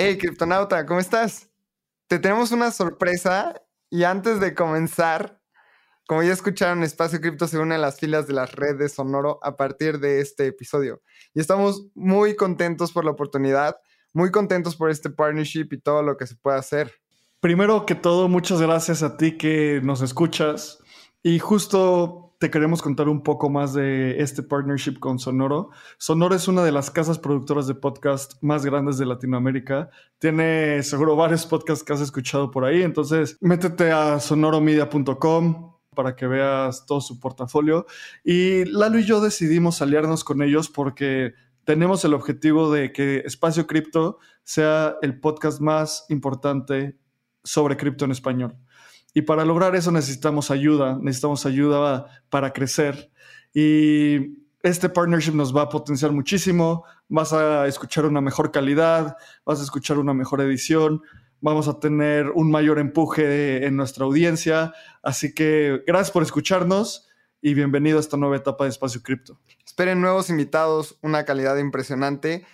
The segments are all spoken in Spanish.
Hey, criptonauta, ¿cómo estás? Te tenemos una sorpresa y antes de comenzar, como ya escucharon, Espacio Cripto se une a las filas de las redes Sonoro a partir de este episodio. Y estamos muy contentos por la oportunidad, muy contentos por este partnership y todo lo que se puede hacer. Primero que todo, muchas gracias a ti que nos escuchas. Y justo te queremos contar un poco más de este partnership con Sonoro. Sonoro es una de las casas productoras de podcast más grandes de Latinoamérica. Tiene seguro varios podcasts que has escuchado por ahí. Entonces, métete a sonoromedia.com para que veas todo su portafolio. Y Lalo y yo decidimos aliarnos con ellos porque tenemos el objetivo de que Espacio Cripto sea el podcast más importante sobre cripto en español. Y para lograr eso necesitamos ayuda, necesitamos ayuda para crecer. Y este partnership nos va a potenciar muchísimo, vas a escuchar una mejor calidad, vas a escuchar una mejor edición, vamos a tener un mayor empuje en nuestra audiencia. Así que gracias por escucharnos y bienvenido a esta nueva etapa de Espacio Cripto. Esperen nuevos invitados, una calidad impresionante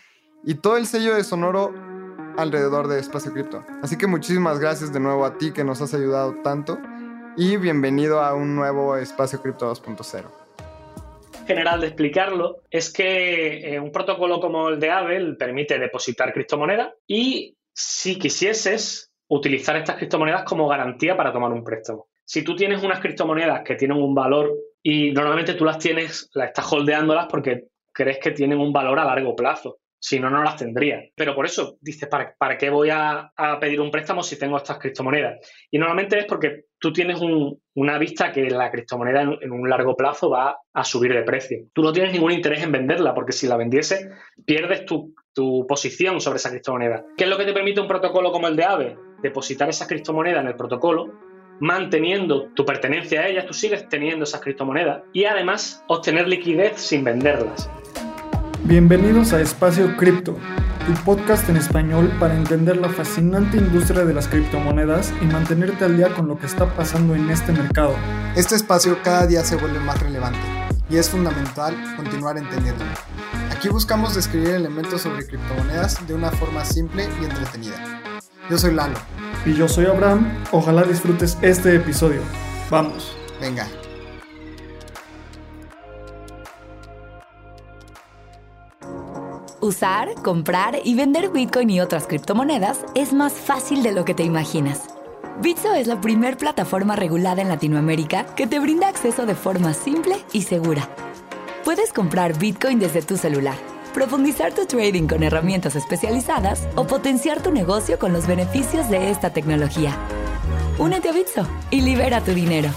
y todo el sello de Sonoro alrededor de Espacio Cripto. Así que muchísimas gracias de nuevo a ti que nos has ayudado tanto y bienvenido a un nuevo Espacio Cripto 2.0 general de explicarlo es que eh, un protocolo como el de Abel permite depositar criptomonedas y si quisieses utilizar estas criptomonedas como garantía para tomar un préstamo. Si tú tienes unas criptomonedas que tienen un valor y normalmente tú las tienes, las estás holdeándolas porque crees que tienen un valor a largo plazo. Si no, no las tendría. Pero por eso dices, ¿para, para qué voy a, pedir un préstamo si tengo estas criptomonedas? Y normalmente es porque tú tienes una vista que la criptomoneda en, un largo plazo va a subir de precio. Tú no tienes ningún interés en venderla porque si la vendiese pierdes tu, tu posición sobre esa criptomoneda. ¿Qué es lo que te permite un protocolo como el de AVE? Depositar esa criptomoneda en el protocolo manteniendo tu pertenencia a ellas, tú sigues teniendo esas criptomonedas y además obtener liquidez sin venderlas. Bienvenidos a Espacio Cripto, tu podcast en español para entender la fascinante industria de las criptomonedas y mantenerte al día con lo que está pasando en este mercado. Este espacio cada día se vuelve más relevante y es fundamental continuar entendiéndolo. Aquí buscamos describir elementos sobre criptomonedas de una forma simple y entretenida. Yo soy Lalo. Y yo soy Abraham. Ojalá disfrutes este episodio. Vamos. Venga. Usar, comprar y vender Bitcoin y otras criptomonedas es más fácil de lo que te imaginas. Bitso es la primer plataforma regulada en Latinoamérica que te brinda acceso de forma simple y segura. Puedes comprar Bitcoin desde tu celular, profundizar tu trading con herramientas especializadas o potenciar tu negocio con los beneficios de esta tecnología. Únete a Bitso y libera tu dinero.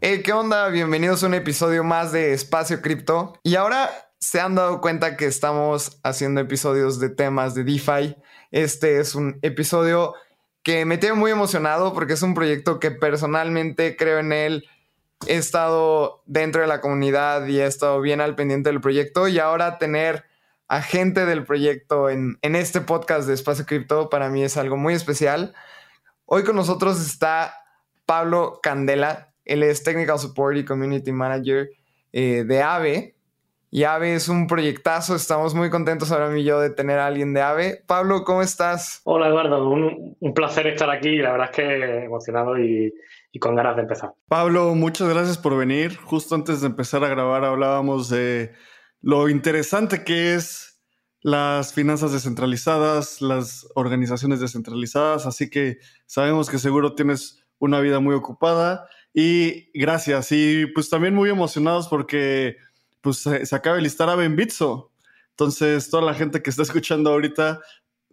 Hey, ¿qué onda? Bienvenidos a un episodio más de Espacio Cripto. Y ahora se han dado cuenta que estamos haciendo episodios de temas de DeFi. Este es un episodio que me tiene muy emocionado porque es un proyecto que personalmente creo en él. He estado dentro de la comunidad y he estado bien al pendiente del proyecto y ahora tener a gente del proyecto en, en este podcast de Espacio Cripto para mí es algo muy especial. Hoy con nosotros está Pablo Candela. Él es Technical Support y Community Manager eh, de AVE. Y AVE es un proyectazo, estamos muy contentos ahora mí y yo de tener a alguien de AVE. Pablo, ¿cómo estás? Hola Eduardo, un, placer estar aquí, la verdad es que emocionado y, y, con ganas de empezar. Pablo, muchas gracias por venir. Justo antes de empezar a grabar hablábamos de lo interesante que es las finanzas descentralizadas, las organizaciones descentralizadas, así que sabemos que seguro tienes una vida muy ocupada y gracias. Y pues también muy emocionados porque pues se, acaba de listar a Ben Bitso. Entonces, toda la gente que está escuchando ahorita,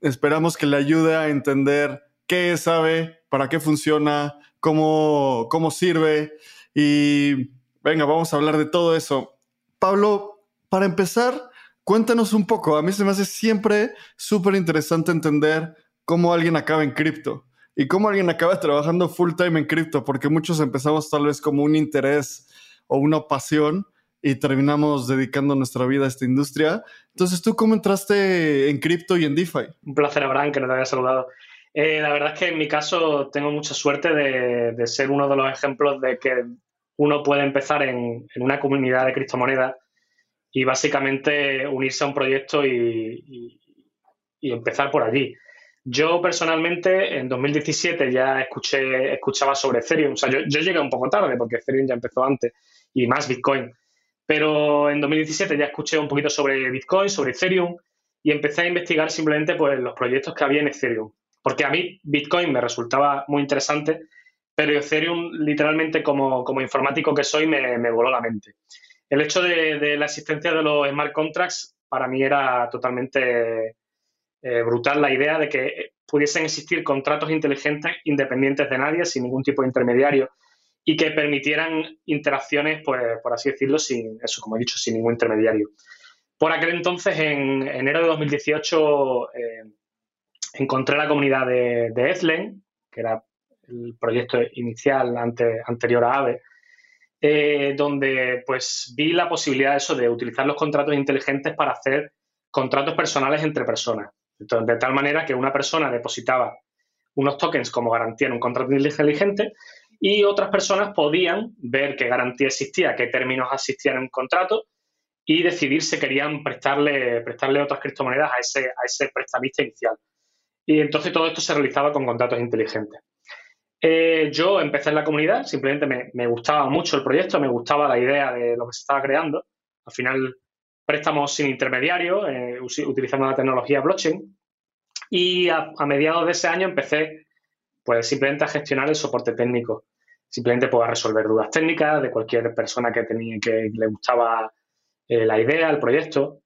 esperamos que le ayude a entender qué sabe, para qué funciona, cómo, cómo sirve. Y venga, vamos a hablar de todo eso. Pablo, para empezar, cuéntanos un poco. A mí se me hace siempre súper interesante entender cómo alguien acaba en cripto y cómo alguien acaba trabajando full time en cripto, porque muchos empezamos tal vez como un interés o una pasión y terminamos dedicando nuestra vida a esta industria. Entonces, ¿tú cómo entraste en cripto y en DeFi? Un placer, Abraham, que nos haya saludado. Eh, la verdad es que en mi caso tengo mucha suerte de, ser uno de los ejemplos de que uno puede empezar en, una comunidad de criptomonedas y básicamente unirse a un proyecto y, y empezar por allí. Yo personalmente en 2017 ya escuché, escuchaba sobre Ethereum, o sea, yo, yo, llegué un poco tarde porque Ethereum ya empezó antes y más Bitcoin, pero en 2017 ya escuché un poquito sobre Bitcoin, sobre Ethereum y empecé a investigar simplemente pues, los proyectos que había en Ethereum, porque a mí Bitcoin me resultaba muy interesante, pero Ethereum literalmente como, como informático que soy me, voló la mente. El hecho de, de la existencia de los smart contracts para mí era totalmente eh, brutal la idea de que pudiesen existir contratos inteligentes independientes de nadie, sin ningún tipo de intermediario, y que permitieran interacciones, pues, por así decirlo, sin eso, como he dicho, sin ningún intermediario. Por aquel entonces, en enero de 2018, eh, encontré la comunidad de, de Ethlen, que era el proyecto inicial anterior a AVE, eh, donde pues vi la posibilidad de eso, de utilizar los contratos inteligentes para hacer contratos personales entre personas de tal manera que una persona depositaba unos tokens como garantía en un contrato inteligente y otras personas podían ver qué garantía existía, qué términos existían en un contrato y decidir si querían prestarle, prestarle otras criptomonedas a ese, a ese prestamista inicial. Y entonces todo esto se realizaba con contratos inteligentes. Eh, yo empecé en la comunidad, simplemente me, me, gustaba mucho el proyecto, me gustaba la idea de lo que se estaba creando. Al final préstamos sin intermediario, eh, utilizando la tecnología blockchain. Y a, mediados de ese año empecé pues simplemente a gestionar el soporte técnico. Simplemente pues, a resolver dudas técnicas de cualquier persona que, tenía, que le gustaba eh, la idea, el proyecto.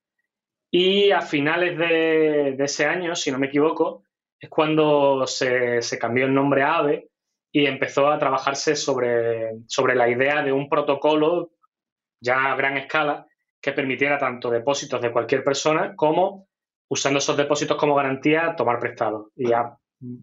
Y a finales de, ese año, si no me equivoco, es cuando se, cambió el nombre a AVE y empezó a trabajarse sobre, sobre la idea de un protocolo ya a gran escala que permitiera tanto depósitos de cualquier persona como, usando esos depósitos como garantía, tomar prestado. Y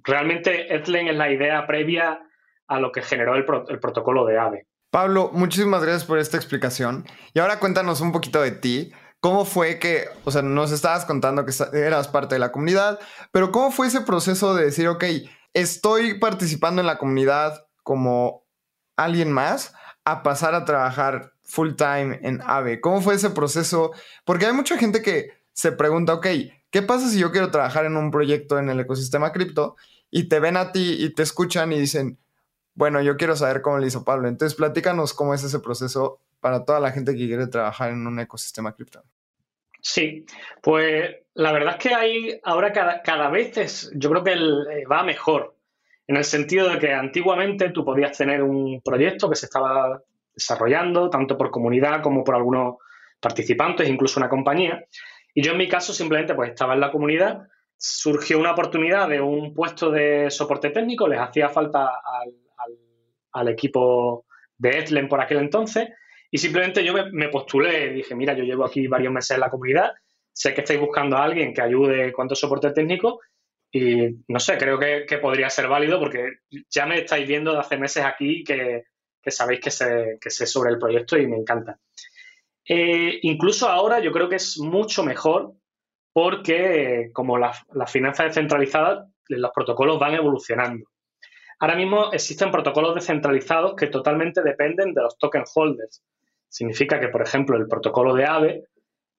realmente Etlen es la idea previa a lo que generó el, el protocolo de AVE. Pablo, muchísimas gracias por esta explicación. Y ahora cuéntanos un poquito de ti. ¿Cómo fue que, o sea, nos estabas contando que eras parte de la comunidad, pero cómo fue ese proceso de decir, ok, estoy participando en la comunidad como alguien más, a pasar a trabajar full time en AVE? ¿Cómo fue ese proceso? Porque hay mucha gente que se pregunta, ok, ¿qué pasa si yo quiero trabajar en un proyecto en el ecosistema cripto y te ven a ti y te escuchan y dicen, bueno, yo quiero saber cómo le hizo Pablo? Entonces, platícanos cómo es ese proceso para toda la gente que quiere trabajar en un ecosistema cripto. Sí, pues la verdad es que hay ahora cada, cada vez es, yo creo que eh, va mejor, en el sentido de que antiguamente tú podías tener un proyecto que se estaba desarrollando, tanto por comunidad como por algunos participantes, incluso una compañía. Y yo en mi caso simplemente pues estaba en la comunidad, surgió una oportunidad de un puesto de soporte técnico, les hacía falta al, al, equipo de Etlen por aquel entonces, y simplemente yo me, me, postulé, dije, mira, yo llevo aquí varios meses en la comunidad, sé que estáis buscando a alguien que ayude cuanto soporte técnico, y no sé, creo que, podría ser válido porque ya me estáis viendo de hace meses aquí que, sabéis que sé, que sé sobre el proyecto y me encanta. Eh, incluso ahora yo creo que es mucho mejor porque como las la finanzas descentralizadas, los protocolos van evolucionando. Ahora mismo existen protocolos descentralizados que totalmente dependen de los token holders. Significa que, por ejemplo, el protocolo de AVE,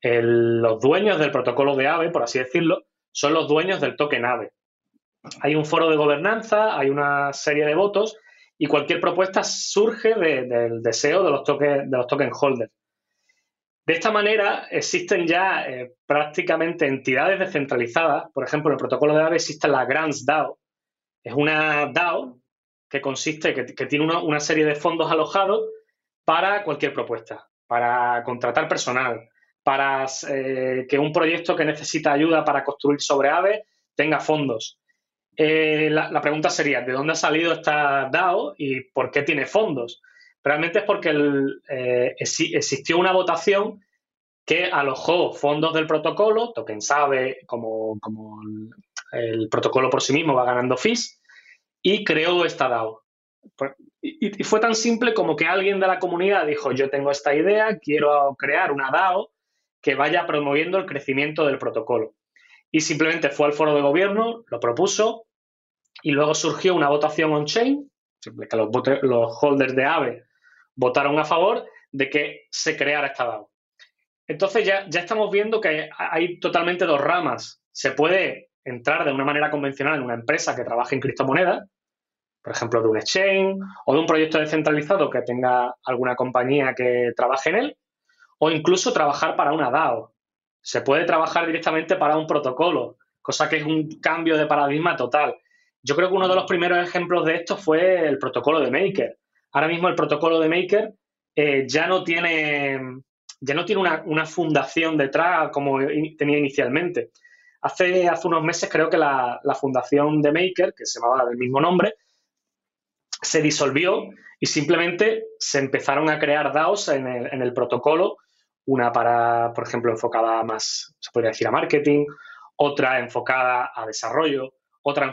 los dueños del protocolo de AVE, por así decirlo, son los dueños del token AVE. Hay un foro de gobernanza, hay una serie de votos y cualquier propuesta surge del deseo de los, token, de los token holders. De esta manera existen ya eh, prácticamente entidades descentralizadas. Por ejemplo, en el protocolo de AVE existe la Grants DAO. Es una DAO que consiste, que, tiene una, serie de fondos alojados para cualquier propuesta, para contratar personal, para eh, que un proyecto que necesita ayuda para construir sobre AVE tenga fondos. Eh, la, pregunta sería, ¿de dónde ha salido esta DAO y por qué tiene fondos? Realmente es porque eh, existió una votación que alojó fondos del protocolo, token sabe como, el, protocolo por sí mismo va ganando fees, y creó esta DAO. Y, fue tan simple como que alguien de la comunidad dijo, yo tengo esta idea, quiero crear una DAO que vaya promoviendo el crecimiento del protocolo. Y simplemente fue al foro de gobierno, lo propuso, y luego surgió una votación on-chain, que los, los holders de AVE votaron a favor de que se creara esta DAO. Entonces ya, ya estamos viendo que hay totalmente dos ramas. Se puede entrar de una manera convencional en una empresa que trabaje en criptomonedas, por ejemplo, de un exchange o de un proyecto descentralizado que tenga alguna compañía que trabaje en él, o incluso trabajar para una DAO. Se puede trabajar directamente para un protocolo, cosa que es un cambio de paradigma total. Yo creo que uno de los primeros ejemplos de esto fue el protocolo de Maker. Ahora mismo el protocolo de Maker eh, ya no tiene, ya no tiene una, fundación detrás como tenía inicialmente. Hace, hace unos meses creo que la, fundación de Maker, que se llamaba del mismo nombre, se disolvió y simplemente se empezaron a crear DAOs en el, en el protocolo, una para, por ejemplo, enfocada más, se podría decir, a marketing, otra enfocada a desarrollo, otra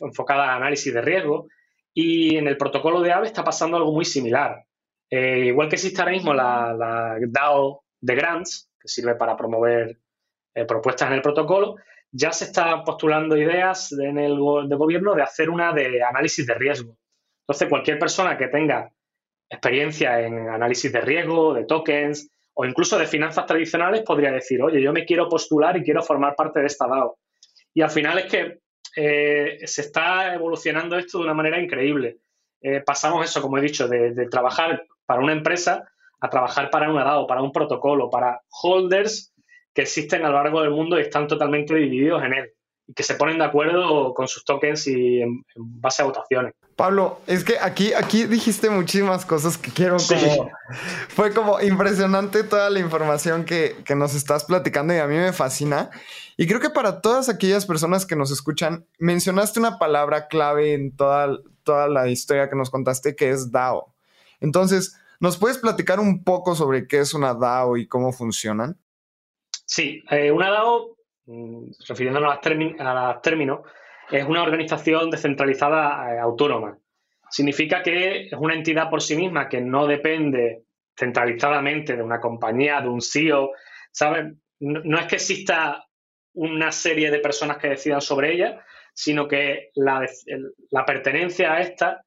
enfocada a análisis de riesgo. Y en el protocolo de AVE está pasando algo muy similar. Eh, igual que existe ahora mismo la, DAO de Grants, que sirve para promover eh, propuestas en el protocolo, ya se está postulando ideas en el de gobierno de hacer una de análisis de riesgo. Entonces, cualquier persona que tenga experiencia en análisis de riesgo, de tokens o incluso de finanzas tradicionales podría decir, oye, yo me quiero postular y quiero formar parte de esta DAO. Y al final es que eh, se está evolucionando esto de una manera increíble. Eh, pasamos eso, como he dicho, de, trabajar para una empresa a trabajar para una DAO, para un protocolo, para holders que existen a lo largo del mundo y están totalmente divididos en él y que se ponen de acuerdo con sus tokens y en, base a votaciones. Pablo, es que aquí, aquí dijiste muchísimas cosas que quiero como... Fue como impresionante toda la información que, que nos estás platicando y a mí me fascina. Y creo que para todas aquellas personas que nos escuchan, mencionaste una palabra clave en toda, toda la historia que nos contaste, que es DAO. Entonces, ¿nos puedes platicar un poco sobre qué es una DAO y cómo funcionan? Sí, eh, una DAO, refiriéndonos a, los términos, es una organización descentralizada eh, autónoma. Significa que es una entidad por sí misma que no depende centralizadamente de una compañía, de un CEO, no es que exista una serie de personas que decidan sobre ella, sino que la, pertenencia a esta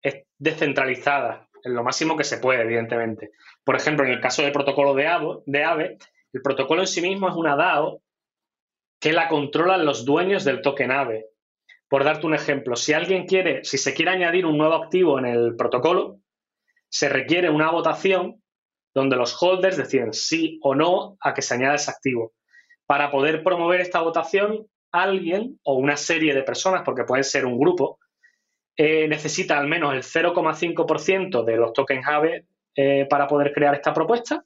es descentralizada en lo máximo que se puede, evidentemente. Por ejemplo, en el caso del protocolo de AVE, el protocolo en sí mismo es una DAO que la controlan los dueños del token AVE. Por darte un ejemplo, si alguien quiere, si se quiere añadir un nuevo activo en el protocolo, se requiere una votación donde los holders deciden sí o no a que se añada ese activo para poder promover esta votación, alguien o una serie de personas, porque puede ser un grupo, eh, necesita al menos el 0,5% de los tokens AVE eh, para poder crear esta propuesta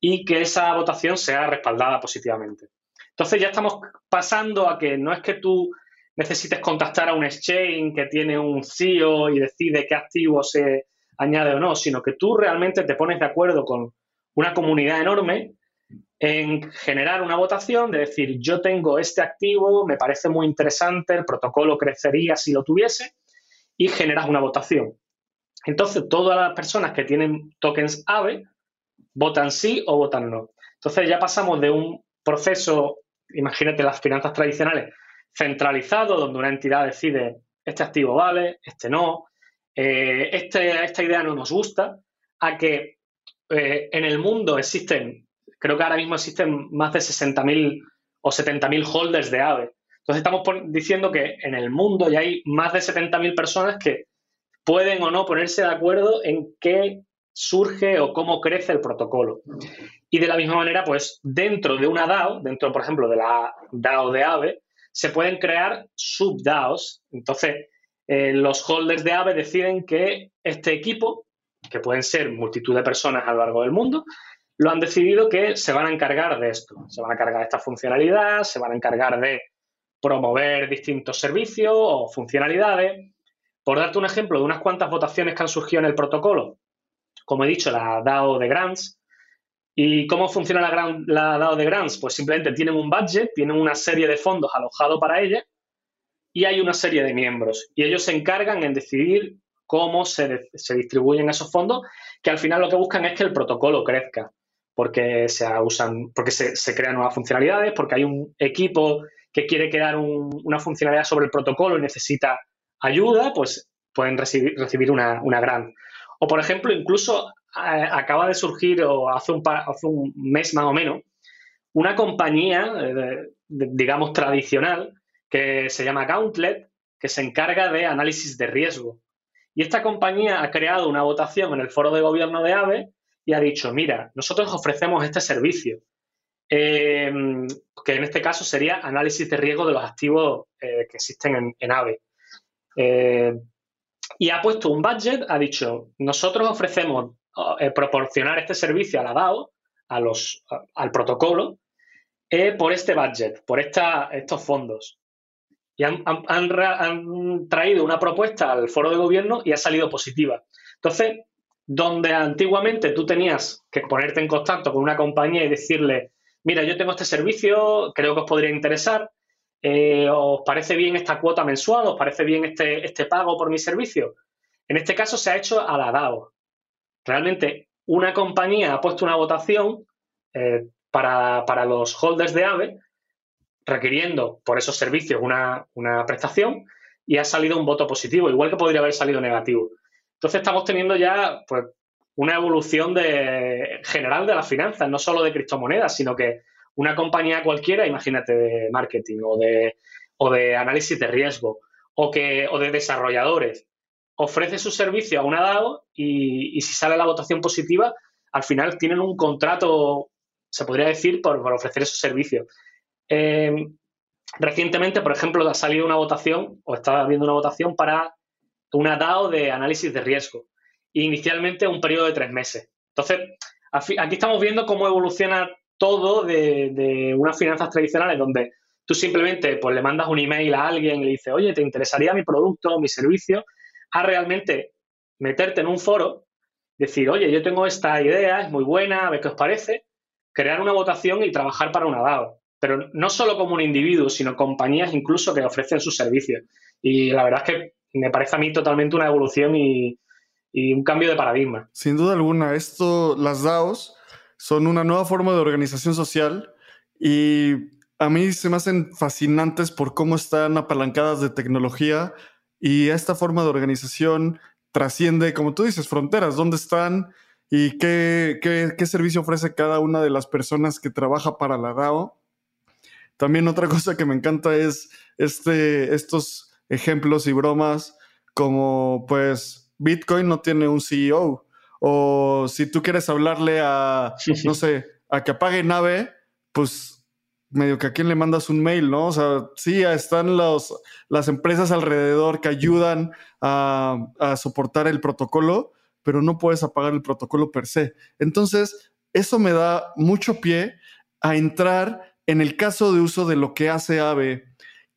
y que esa votación sea respaldada positivamente. Entonces ya estamos pasando a que no es que tú necesites contactar a un exchange que tiene un CEO y decide qué activo se añade o no, sino que tú realmente te pones de acuerdo con una comunidad enorme en generar una votación de decir, yo tengo este activo, me parece muy interesante, el protocolo crecería si lo tuviese, y generas una votación. Entonces, todas las personas que tienen tokens AVE votan sí o votan no. Entonces, ya pasamos de un proceso, imagínate las finanzas tradicionales, centralizado, donde una entidad decide, este activo vale, este no, eh, este, esta idea no nos gusta, a que eh, en el mundo existen creo que ahora mismo existen más de 60.000 o 70.000 holders de AVE. Entonces estamos diciendo que en el mundo ya hay más de 70.000 personas que pueden o no ponerse de acuerdo en qué surge o cómo crece el protocolo. Y de la misma manera, pues dentro de una DAO, dentro, por ejemplo, de la DAO de AVE, se pueden crear sub-DAOs. Entonces, eh, los holders de AVE deciden que este equipo, que pueden ser multitud de personas a lo largo del mundo, lo han decidido que se van a encargar de esto. Se van a encargar de esta funcionalidad, se van a encargar de promover distintos servicios o funcionalidades. Por darte un ejemplo de unas cuantas votaciones que han surgido en el protocolo, como he dicho, la DAO de Grants. ¿Y cómo funciona la, la DAO de Grants? Pues simplemente tienen un budget, tienen una serie de fondos alojados para ella y hay una serie de miembros. Y ellos se encargan en decidir cómo se, se distribuyen esos fondos, que al final lo que buscan es que el protocolo crezca porque se usan, porque se, crean nuevas funcionalidades, porque hay un equipo que quiere crear una funcionalidad sobre el protocolo y necesita ayuda, pues pueden recibir, recibir una, una grant. O, por ejemplo, incluso acaba de surgir, o hace un, hace un mes más o menos, una compañía, eh, digamos, tradicional, que se llama Gauntlet, que se encarga de análisis de riesgo. Y esta compañía ha creado una votación en el foro de gobierno de AVE y ha dicho, mira, nosotros ofrecemos este servicio, eh, que en este caso sería análisis de riesgo de los activos eh, que existen en, AVE. Eh, y ha puesto un budget, ha dicho, nosotros ofrecemos proporcionar este servicio a la DAO, a los, al protocolo, por este budget, por estos fondos. Y han, han, traído una propuesta al foro de gobierno y ha salido positiva. Entonces, donde antiguamente tú tenías que ponerte en contacto con una compañía y decirle, mira, yo tengo este servicio, creo que os podría interesar, eh, ¿os parece bien esta cuota mensual? ¿Os parece bien este, este pago por mi servicio? En este caso se ha hecho a la DAO. Realmente una compañía ha puesto una votación eh, para, para, los holders de AVE requiriendo por esos servicios una, prestación y ha salido un voto positivo, igual que podría haber salido negativo. Entonces estamos teniendo ya pues, una evolución de, general de las finanzas, no solo de criptomonedas, sino que una compañía cualquiera, imagínate, de marketing o de, o de análisis de riesgo o, que, o de desarrolladores, ofrece su servicio a una DAO y, si sale la votación positiva, al final tienen un contrato, se podría decir, por, ofrecer esos servicios. Em, recientemente, por ejemplo, ha salido una votación, o estaba viendo una votación para una DAO de análisis de riesgo. Inicialmente un periodo de tres meses. Entonces, aquí estamos viendo cómo evoluciona todo de, unas finanzas tradicionales donde tú simplemente pues, le mandas un email a alguien y le dices, oye, ¿te interesaría mi producto o mi servicio? A realmente meterte en un foro, decir, oye, yo tengo esta idea, es muy buena, a ver qué os parece, crear una votación y trabajar para una DAO pero no solo como un individuo, sino compañías incluso que ofrecen sus servicios. Y la verdad es que me parece a mí totalmente una evolución y, un cambio de paradigma. Sin duda alguna, esto, las DAOs son una nueva forma de organización social y a mí se me hacen fascinantes por cómo están apalancadas de tecnología y esta forma de organización trasciende, como tú dices, fronteras, dónde están y qué, qué, qué servicio ofrece cada una de las personas que trabaja para la DAO también otra cosa que me encanta es este, estos ejemplos y bromas como pues Bitcoin no tiene un CEO o si tú quieres hablarle a, no sé, a que apague nave, pues medio que a quién le mandas un mail, ¿no? O sea, sí, están las empresas alrededor que ayudan a, a soportar el protocolo, pero no puedes apagar el protocolo per se. Entonces, eso me da mucho pie a entrar en el caso de uso de lo que hace AVE,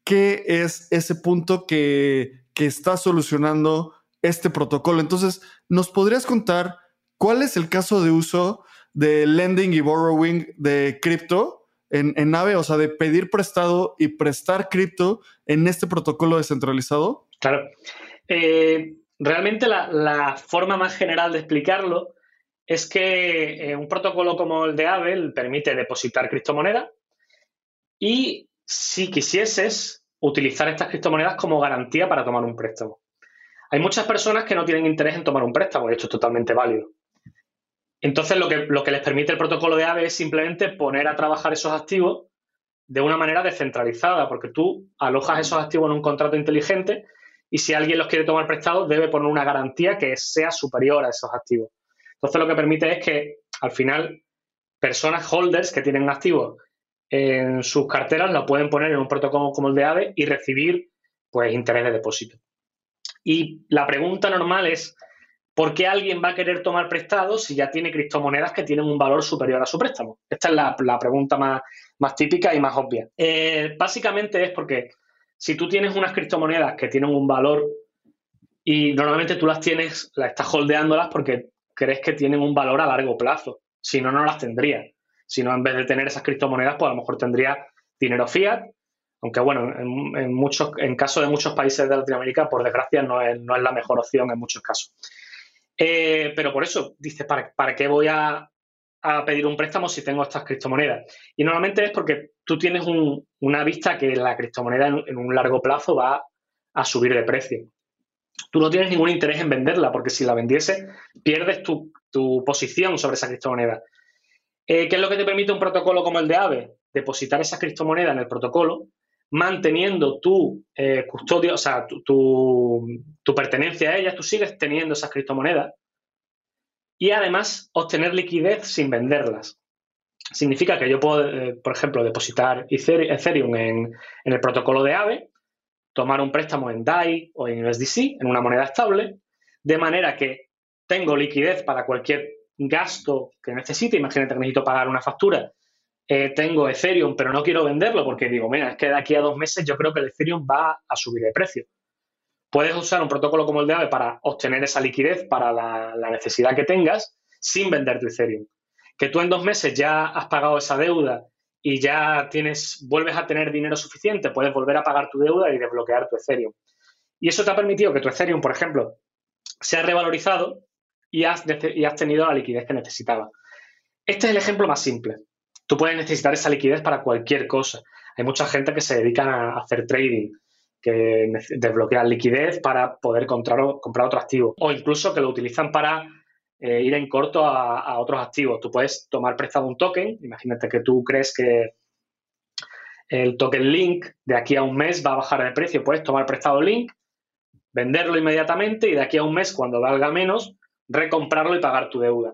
¿qué es ese punto que, está solucionando este protocolo? Entonces, ¿nos podrías contar cuál es el caso de uso de lending y borrowing de cripto en, en AVE? O sea, de pedir prestado y prestar cripto en este protocolo descentralizado. Claro. Eh, realmente la, forma más general de explicarlo es que eh, un protocolo como el de AVE permite depositar criptomonedas y si quisieses utilizar estas criptomonedas como garantía para tomar un préstamo. Hay muchas personas que no tienen interés en tomar un préstamo y esto es totalmente válido. Entonces, lo que, lo que les permite el protocolo de AVE es simplemente poner a trabajar esos activos de una manera descentralizada, porque tú alojas esos activos en un contrato inteligente y si alguien los quiere tomar prestados, debe poner una garantía que sea superior a esos activos. Entonces, lo que permite es que al final personas holders que tienen activos en sus carteras la pueden poner en un protocolo como el de AVE y recibir pues interés de depósito. Y la pregunta normal es, ¿por qué alguien va a querer tomar prestado si ya tiene criptomonedas que tienen un valor superior a su préstamo? Esta es la, pregunta más, típica y más obvia. Eh, básicamente es porque si tú tienes unas criptomonedas que tienen un valor y normalmente tú las tienes, las estás holdeándolas porque crees que tienen un valor a largo plazo, si no, no las tendrías sino en vez de tener esas criptomonedas, pues a lo mejor tendría dinero fiat, aunque bueno, en, muchos, en caso de muchos países de Latinoamérica, por desgracia, no es, no es la mejor opción en muchos casos. Eh, pero por eso, dices, ¿para, ¿para qué voy a, pedir un préstamo si tengo estas criptomonedas? Y normalmente es porque tú tienes una vista que la criptomoneda en, un largo plazo va a subir de precio. Tú no tienes ningún interés en venderla, porque si la vendiese, pierdes tu, tu posición sobre esa criptomoneda. Eh, ¿Qué es lo que te permite un protocolo como el de AVE? Depositar esa criptomoneda en el protocolo, manteniendo tu eh, custodio, o sea, tu, pertenencia a ellas, tú sigues teniendo esas criptomonedas y además obtener liquidez sin venderlas. Significa que yo puedo, eh, por ejemplo, depositar Ethereum en, en, el protocolo de AVE, tomar un préstamo en DAI o en USDC, en una moneda estable, de manera que tengo liquidez para cualquier gasto que necesite. Imagínate que necesito pagar una factura eh, tengo Ethereum, pero no quiero venderlo porque digo, mira, es que de aquí a dos meses yo creo que el Ethereum va a subir de precio. Puedes usar un protocolo como el de AVE para obtener esa liquidez para la, necesidad que tengas sin vender tu Ethereum. Que tú en dos meses ya has pagado esa deuda y ya tienes, vuelves a tener dinero suficiente, puedes volver a pagar tu deuda y desbloquear tu Ethereum. Y eso te ha permitido que tu Ethereum, por ejemplo, se ha revalorizado y has, y has tenido la liquidez que necesitaba. Este es el ejemplo más simple tú puedes necesitar esa liquidez para cualquier cosa. Hay mucha gente que se dedica a hacer trading, que desbloquean liquidez para poder comprar, comprar otro activo, o incluso que lo utilizan para eh, ir en corto a, otros activos. Tú puedes tomar prestado un token, imagínate que tú crees que el token Link de aquí a un mes va a bajar de precio, puedes tomar prestado Link, venderlo inmediatamente y de aquí a un mes, cuando valga menos, recomprarlo y pagar tu deuda.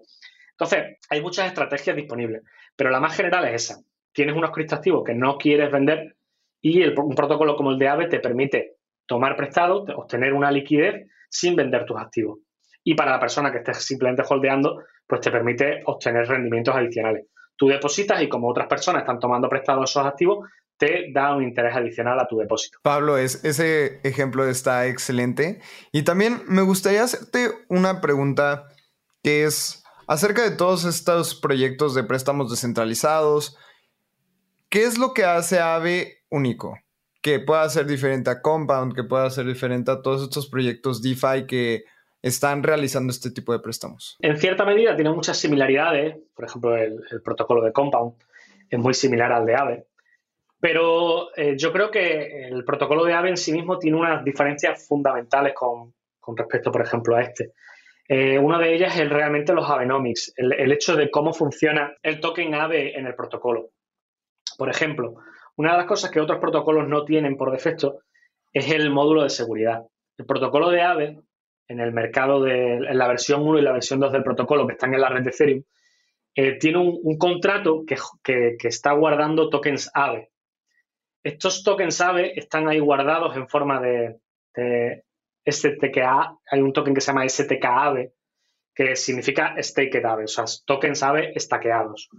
Entonces, hay muchas estrategias disponibles. Pero la más general es esa. Tienes unos criptoactivos que no quieres vender y un protocolo como el de AVE te permite tomar prestado, obtener una liquidez sin vender tus activos. Y para la persona que esté simplemente holdeando, pues te permite obtener rendimientos adicionales. Tú depositas y como otras personas están tomando prestado esos activos, te da un interés adicional a tu depósito. Pablo, es, ese ejemplo está excelente. Y también me gustaría hacerte una pregunta que es, acerca de todos estos proyectos de préstamos descentralizados. ¿Qué es lo que hace AVE único? Que pueda ser diferente a Compound, que pueda ser diferente a todos estos proyectos DeFi que están realizando este tipo de préstamos. En cierta medida tiene muchas similaridades. Por ejemplo, el, protocolo de Compound es muy similar al de AVE. Pero eh, yo creo que el protocolo de AVE en sí mismo tiene unas diferencias fundamentales con, con respecto, por ejemplo, a este. Eh, una de ellas es realmente los Abenomics, el, hecho de cómo funciona el token AVE en el protocolo. Por ejemplo, una de las cosas que otros protocolos no tienen por defecto es el módulo de seguridad. El protocolo de AVE, en el mercado de en la versión 1 y la versión 2 del protocolo que están en la red de Ethereum, eh, tiene un, contrato que, está guardando tokens AVE. Estos tokens AVE están ahí guardados en forma de STKA, hay un token que se llama STKAVE, que significa Staked AVE, o sea, tokens AVE estaqueados.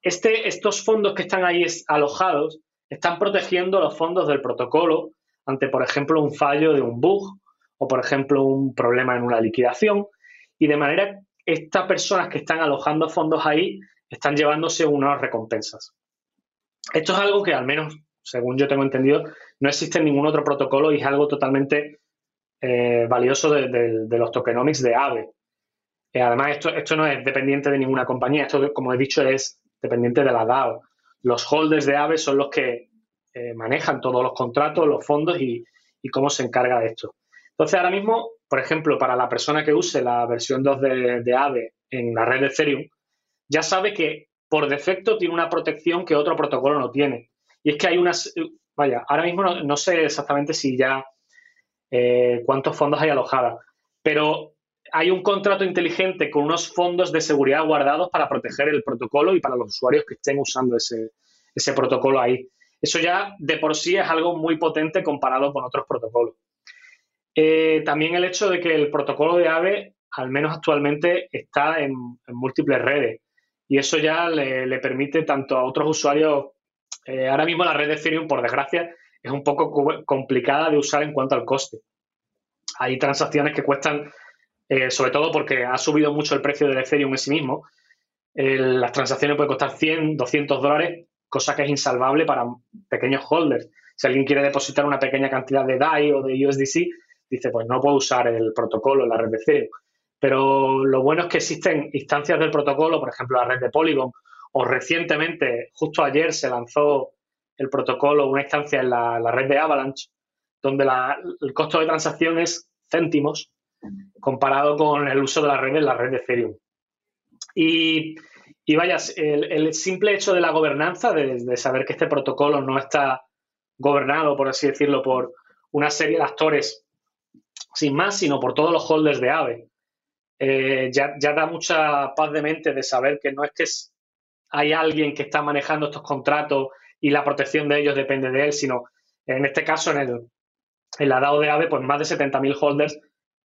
Este, estos fondos que están ahí alojados están protegiendo los fondos del protocolo ante, por ejemplo, un fallo de un bug o, por ejemplo, un problema en una liquidación. Y de manera, estas personas que están alojando fondos ahí están llevándose unas recompensas. Esto es algo que, al menos, según yo tengo entendido, no existe ningún otro protocolo y es algo totalmente eh, valioso de, los tokenomics de AVE. Eh, además, esto, esto no es dependiente de ninguna compañía, esto, como he dicho, es dependiente de la DAO. Los holders de AVE son los que eh, manejan todos los contratos, los fondos y, cómo se encarga de esto. Entonces, ahora mismo, por ejemplo, para la persona que use la versión 2 de, AVE en la red de Ethereum, ya sabe que por defecto tiene una protección que otro protocolo no tiene. Y es que hay unas, vaya, ahora mismo no sé exactamente si ya eh, cuántos fondos hay alojados. Pero hay un contrato inteligente con unos fondos de seguridad guardados para proteger el protocolo y para los usuarios que estén usando ese, protocolo ahí. Eso ya de por sí es algo muy potente comparado con otros protocolos. Eh, también el hecho de que el protocolo de AVE, al menos actualmente, está en, múltiples redes. Y eso ya le, permite tanto a otros usuarios. Eh, ahora mismo la red de Ethereum, por desgracia, es un poco complicada de usar en cuanto al coste. Hay transacciones que cuestan, eh, sobre todo porque ha subido mucho el precio del Ethereum en sí mismo, las transacciones pueden costar 100, 200 dólares, cosa que es insalvable para pequeños holders. Si alguien quiere depositar una pequeña cantidad de DAI o de USDC, dice, pues no puedo usar el protocolo la red de Ethereum. Pero lo bueno es que existen instancias del protocolo, por ejemplo, la red de Polygon, o recientemente, justo ayer, se lanzó el protocolo, una instancia en la, red de Avalanche, donde el costo de transacción es céntimos comparado con el uso de la red en la red de Ethereum. Y, y vaya, el, simple hecho de la gobernanza, de, saber que este protocolo no está gobernado, por así decirlo, por una serie de actores sin más, sino por todos los holders de AVE. Eh, ya, da mucha paz de mente de saber que no es que hay alguien que está manejando estos contratos y la protección de ellos depende de él, sino en este caso en, el, en la DAO de AVE, pues más de 70.000 holders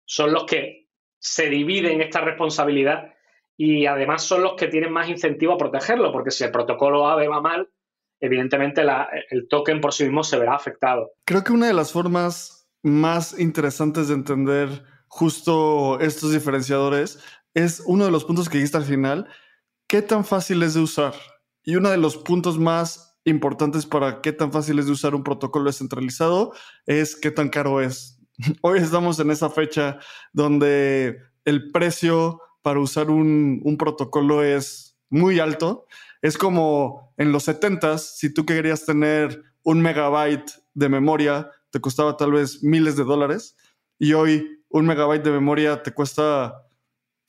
son los que se dividen esta responsabilidad y además son los que tienen más incentivo a protegerlo, porque si el protocolo AVE va mal, evidentemente el token por sí mismo se verá afectado. Creo que una de las formas más interesantes de entender justo estos diferenciadores es uno de los puntos que dijiste al final, qué tan fácil es de usar. Y uno de los puntos más importantes para qué tan fácil es de usar un protocolo descentralizado es qué tan caro es. Hoy estamos en esa fecha donde el precio para usar un, protocolo es muy alto. Es como en los 70 si tú querías tener un megabyte de memoria, te costaba tal vez miles de dólares y hoy un megabyte de memoria te cuesta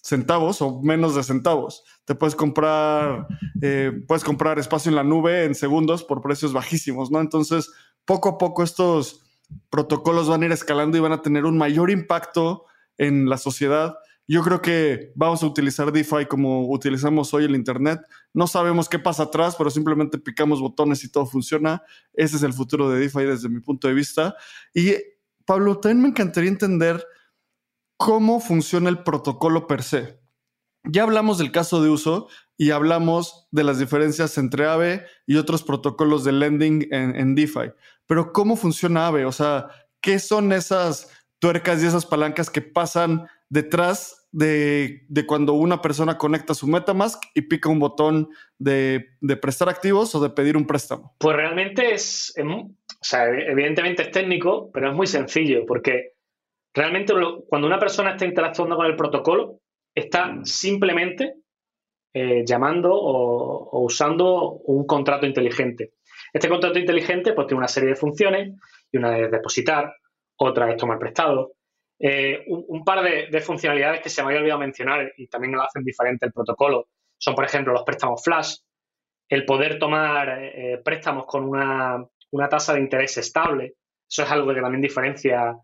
centavos o menos de centavos. Te puedes comprar, eh, puedes comprar espacio en la nube en segundos por precios bajísimos, ¿no? Entonces, poco a poco estos protocolos van a ir escalando y van a tener un mayor impacto en la sociedad yo creo que vamos a utilizar DeFi como utilizamos hoy el Internet. No sabemos qué pasa atrás, pero simplemente picamos botones y todo funciona. Ese es el futuro de DeFi desde mi punto de vista. Y Pablo, también me encantaría entender cómo funciona el protocolo per se. Ya hablamos del caso de uso y hablamos de las diferencias entre AVE y otros protocolos de lending en, DeFi. Pero ¿cómo funciona AVE? O sea, ¿qué son esas tuercas y esas palancas que pasan detrás de, cuando una persona conecta su Metamask y pica un botón de, prestar activos o de pedir un préstamo? Pues realmente es, o sea, evidentemente es técnico, pero es muy sencillo porque realmente cuando una persona está interactuando con el protocolo, está simplemente eh, llamando o, usando un contrato inteligente. Este contrato inteligente pues tiene una serie de funciones y una es depositar, otra es tomar prestado, eh, un, par de, funcionalidades que se me había olvidado mencionar y también lo hacen diferente el protocolo son, por ejemplo, los préstamos flash, el poder tomar eh, préstamos con una, tasa de interés estable. Eso es algo que también diferencia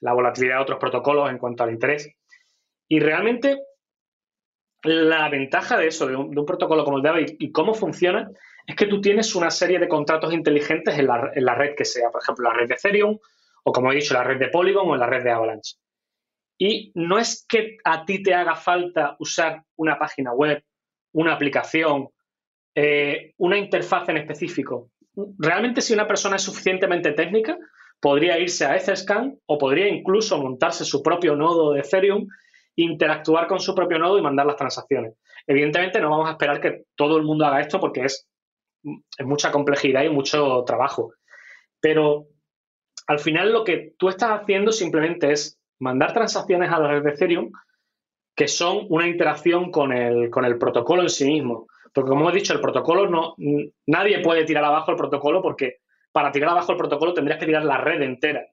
la volatilidad de otros protocolos en cuanto al interés. Y realmente la ventaja de eso, de un, protocolo como el de y, cómo funciona, es que tú tienes una serie de contratos inteligentes en la, en la red que sea, por ejemplo, la red de Ethereum o como he dicho, la red de Polygon o en la red de Avalanche. Y no es que a ti te haga falta usar una página web, una aplicación, eh, una interfaz en específico. Realmente si una persona es suficientemente técnica, podría irse a Etherscan o podría incluso montarse su propio nodo de Ethereum, interactuar con su propio nodo y mandar las transacciones. Evidentemente no vamos a esperar que todo el mundo haga esto porque es, es mucha complejidad y mucho trabajo. Pero al final lo que tú estás haciendo simplemente es mandar transacciones a la red de Ethereum que son una interacción con el, con el protocolo en sí mismo. Porque como he dicho, el protocolo no, nadie puede tirar abajo el protocolo porque para tirar abajo el protocolo tendrías que tirar la red entera.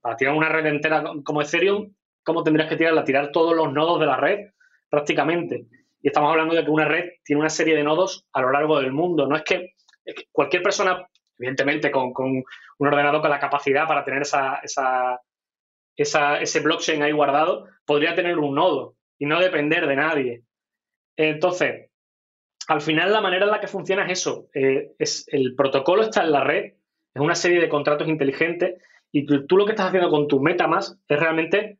Para tirar una red entera como Ethereum, ¿cómo tendrías que tirarla? Tirar todos los nodos de la red prácticamente. Y estamos hablando de que una red tiene una serie de nodos a lo largo del mundo. No es que, cualquier persona evidentemente con, un ordenador con la capacidad para tener ese blockchain ahí guardado, podría tener un nodo y no depender de nadie. Entonces, al final la manera en la que funciona es eso. Eh, es, el protocolo está en la red, es una serie de contratos inteligentes y tú, lo que estás haciendo con tu MetaMask es realmente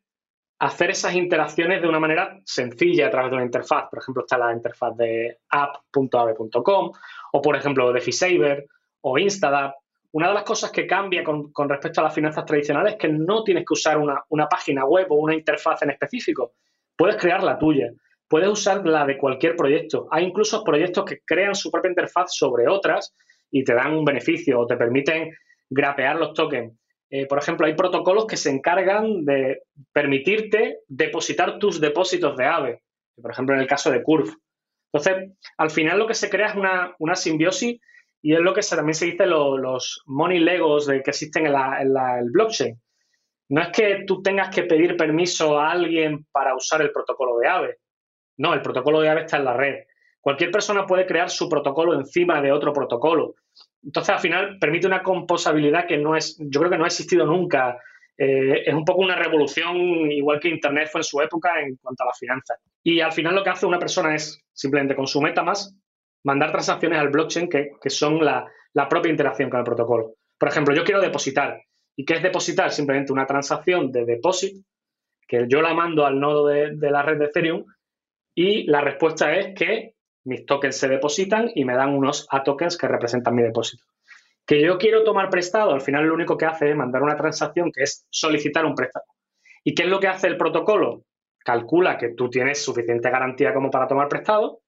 hacer esas interacciones de una manera sencilla a través de una interfaz. Por ejemplo, está la interfaz de app.ave.com o, por ejemplo, de FiSaver o Instadap. Una de las cosas que cambia con, respecto a las finanzas tradicionales es que no tienes que usar una, página web o una interfaz en específico. Puedes crear la tuya, puedes usar la de cualquier proyecto. Hay incluso proyectos que crean su propia interfaz sobre otras y te dan un beneficio o te permiten grapear los tokens. Eh, por ejemplo, hay protocolos que se encargan de permitirte depositar tus depósitos de AVE, por ejemplo, en el caso de Curve. Entonces, al final lo que se crea es una, una simbiosis y es lo que también se dice los money legos de que existen en, el blockchain. No es que tú tengas que pedir permiso a alguien para usar el protocolo de AVE. No, el protocolo de AVE está en la red. Cualquier persona puede crear su protocolo encima de otro protocolo. Entonces, al final, permite una composabilidad que no es, yo creo que no ha existido nunca. Eh, es un poco una revolución, igual que Internet fue en su época en cuanto a las finanzas. Y al final lo que hace una persona es simplemente con su MetaMask mandar transacciones al blockchain que, son la, propia interacción con el protocolo. Por ejemplo, yo quiero depositar. ¿Y qué es depositar? Simplemente una transacción de deposit que yo la mando al nodo de, de la red de Ethereum y la respuesta es que mis tokens se depositan y me dan unos A tokens que representan mi depósito. Que yo quiero tomar prestado, al final lo único que hace es mandar una transacción que es solicitar un préstamo. ¿Y qué es lo que hace el protocolo? Calcula que tú tienes suficiente garantía como para tomar prestado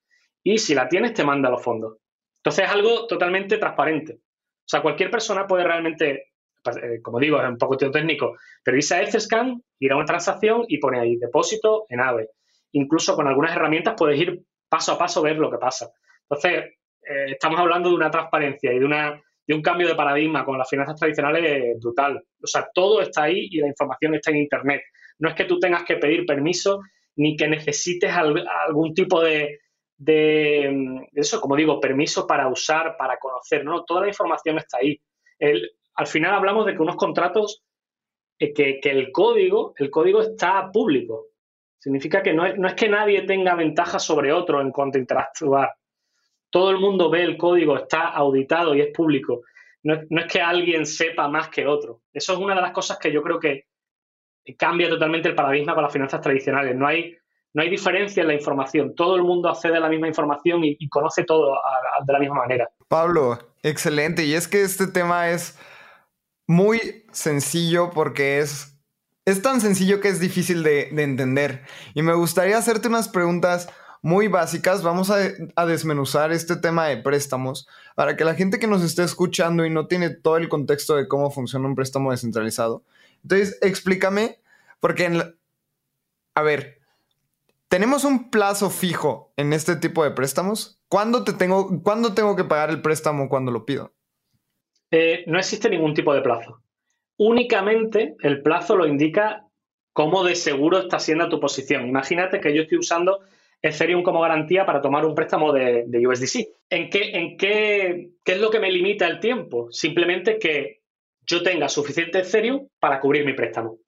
y si la tienes te manda los fondos. Entonces es algo totalmente transparente. O sea, cualquier persona puede realmente, pues, eh, como digo, es un poco técnico, pero irse a Etherscan, ir a una transacción y pone ahí depósito en AVE. Incluso con algunas herramientas puedes ir paso a paso ver lo que pasa. Entonces, eh, estamos hablando de una transparencia y de, una, de un cambio de paradigma con las finanzas tradicionales brutal. O sea, todo está ahí y la información está en Internet. No es que tú tengas que pedir permiso ni que necesites algún tipo de, de, eso, como digo, permiso para usar, para conocer, ¿no? Toda la información está ahí. al final hablamos de que unos contratos, eh, que, que, el código, el código está público. Significa que no es, que nadie tenga ventaja sobre otro en cuanto a interactuar. Todo el mundo ve el código, está auditado y es público. No es, que alguien sepa más que otro. Eso es una de las cosas que yo creo que cambia totalmente el paradigma con las finanzas tradicionales. No hay, no hay diferencia en la información. Todo el mundo accede a la misma información y, conoce todo de la misma manera. Pablo, excelente. Y es que este tema es muy sencillo porque es es tan sencillo que es difícil de, entender. Y me gustaría hacerte unas preguntas muy básicas. Vamos a, desmenuzar este tema de préstamos para que la gente que nos esté escuchando y no tiene todo el contexto de cómo funciona un préstamo descentralizado. Entonces, explícame, porque en a ver, ¿tenemos un plazo fijo en este tipo de préstamos? ¿Cuándo, te tengo, ¿Cuándo tengo que pagar el préstamo cuando lo pido? Eh, no existe ningún tipo de plazo únicamente el plazo lo indica cómo de seguro está siendo tu posición. Imagínate que yo estoy usando Ethereum como garantía para tomar un préstamo de, USDC. ¿En, qué, en qué, es lo que me limita el tiempo? Simplemente que yo tenga suficiente Ethereum para cubrir mi préstamo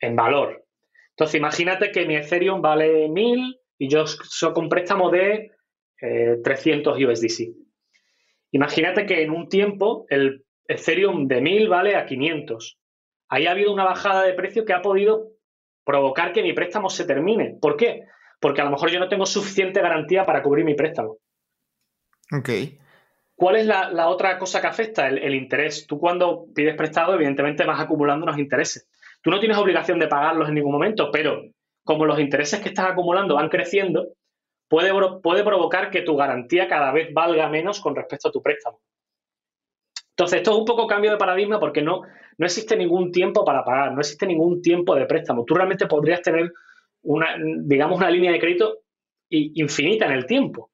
en valor. Entonces, imagínate que mi Ethereum vale 1000 y yo saco un préstamo de 300 eh, USDC. Imagínate que en un tiempo el Ethereum de 1000 vale a 500. Ahí ha habido una bajada de precio que ha podido provocar que mi préstamo se termine. ¿Por qué? Porque a lo mejor yo no tengo suficiente garantía para cubrir mi préstamo. Ok. ¿Cuál es la, otra cosa que afecta? El, el, interés. Tú cuando pides prestado, evidentemente vas acumulando unos intereses. Tú no tienes obligación de pagarlos en ningún momento, pero como los intereses que estás acumulando van creciendo, puede, puede provocar que tu garantía cada vez valga menos con respecto a tu préstamo. Entonces, esto es un poco cambio de paradigma porque no, no existe ningún tiempo para pagar, no existe ningún tiempo de préstamo. Tú realmente podrías tener una, digamos, una línea de crédito infinita en el tiempo.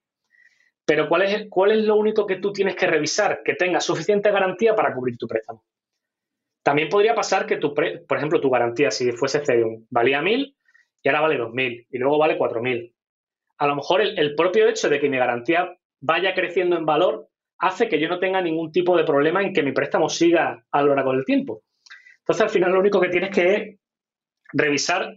Pero ¿cuál es, ¿cuál es lo único que tú tienes que revisar? Que tenga suficiente garantía para cubrir tu préstamo. También podría pasar que, tu por ejemplo, tu garantía, si fuese Ethereum, valía 1.000 y ahora vale 2.000 y luego vale 4.000. A lo mejor el propio hecho de que mi garantía vaya creciendo en valor hace que yo no tenga ningún tipo de problema en que mi préstamo siga a lo largo del tiempo. Entonces, al final, lo único que tienes que es revisar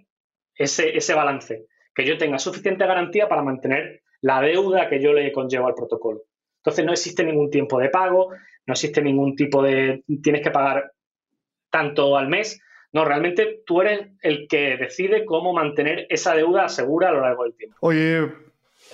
ese, ese balance, que yo tenga suficiente garantía para mantener la deuda que yo le conllevo al protocolo. Entonces, no existe ningún tiempo de pago, no existe ningún tipo de tienes que pagar tanto al mes. No, realmente tú eres el que decide cómo mantener esa deuda segura a lo largo del tiempo. Oye,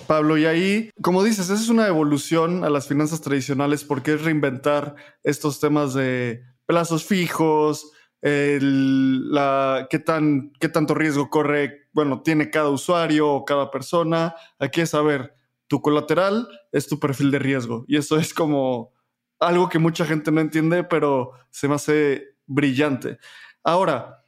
Pablo, y ahí, como dices, esa es una evolución a las finanzas tradicionales porque es reinventar estos temas de plazos fijos, la, qué, tan, qué tanto riesgo corre, bueno, tiene cada usuario o cada persona. Aquí es saber, tu colateral es tu perfil de riesgo. Y eso es como algo que mucha gente no entiende, pero se me hace brillante. Ahora,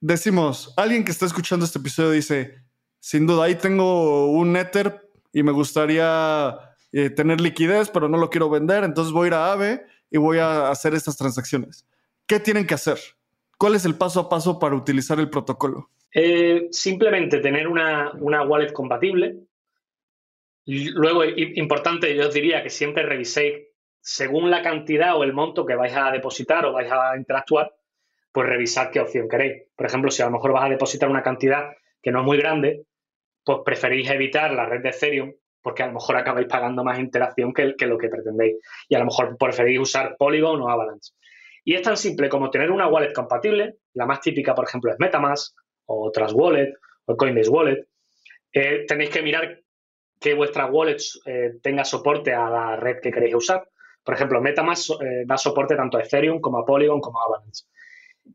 decimos, alguien que está escuchando este episodio dice, sin duda, ahí tengo un Ether y me gustaría eh, tener liquidez, pero no lo quiero vender, entonces voy a ir a AVE y voy a hacer estas transacciones. ¿Qué tienen que hacer? ¿Cuál es el paso a paso para utilizar el protocolo? Eh, simplemente tener una, wallet compatible. Luego, importante, yo os diría que siempre reviséis según la cantidad o el monto que vais a depositar o vais a interactuar, pues revisar qué opción queréis. Por ejemplo, si a lo mejor vas a depositar una cantidad que no es muy grande, pues preferís evitar la red de Ethereum porque a lo mejor acabáis pagando más interacción que, lo que pretendéis. Y a lo mejor preferís usar Polygon o Avalanche. Y es tan simple como tener una wallet compatible. La más típica, por ejemplo, es Metamask o Trust Wallet o Coinbase Wallet. Eh, tenéis que mirar que vuestra wallet eh, tenga soporte a la red que queréis usar. Por ejemplo, Metamask eh, da soporte tanto a Ethereum como a Polygon como a Avalanche.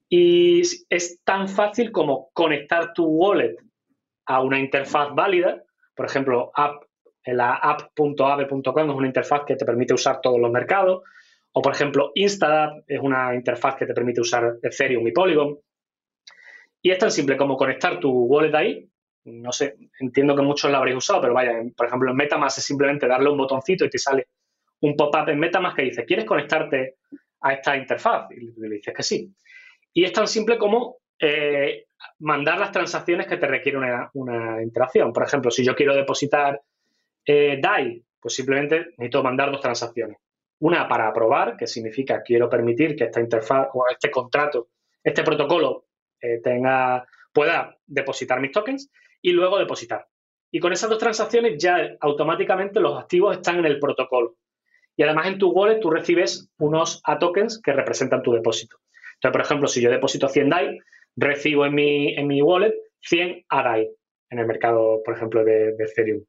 Y es tan fácil como conectar tu wallet a una interfaz válida. Por ejemplo, app, la app.ave.com es una interfaz que te permite usar todos los mercados. O, por ejemplo, Instadapp es una interfaz que te permite usar Ethereum y Polygon. Y es tan simple como conectar tu wallet ahí. No sé, entiendo que muchos la habréis usado, pero vaya, por ejemplo, en Metamask es simplemente darle un botoncito y te sale un pop-up en Metamask que dice, ¿quieres conectarte a esta interfaz? Y le dices que sí. Y es tan simple como eh, mandar las transacciones que te requiere una, interacción. Por ejemplo, si yo quiero depositar eh, DAI, pues simplemente necesito mandar dos transacciones. Una para aprobar, que significa quiero permitir que esta interfaz o este contrato, este protocolo eh, tenga, pueda depositar mis tokens y luego depositar. Y con esas dos transacciones ya automáticamente los activos están en el protocolo. Y además en tu wallet tú recibes unos A tokens que representan tu depósito. Entonces, por ejemplo, si yo deposito 100 DAI, recibo en mi, en mi wallet 100 ADAI en el mercado, por ejemplo, de, Ethereum.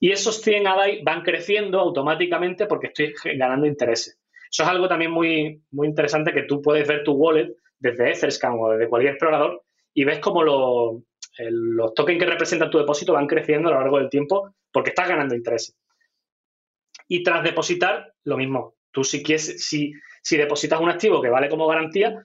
Y esos 100 ADAI van creciendo automáticamente porque estoy ganando intereses. Eso es algo también muy, muy interesante que tú puedes ver tu wallet desde Etherscan o desde cualquier explorador y ves cómo los, los tokens que representan tu depósito van creciendo a lo largo del tiempo porque estás ganando intereses. Y tras depositar, lo mismo. Tú si quieres, si, si depositas un activo que vale como garantía,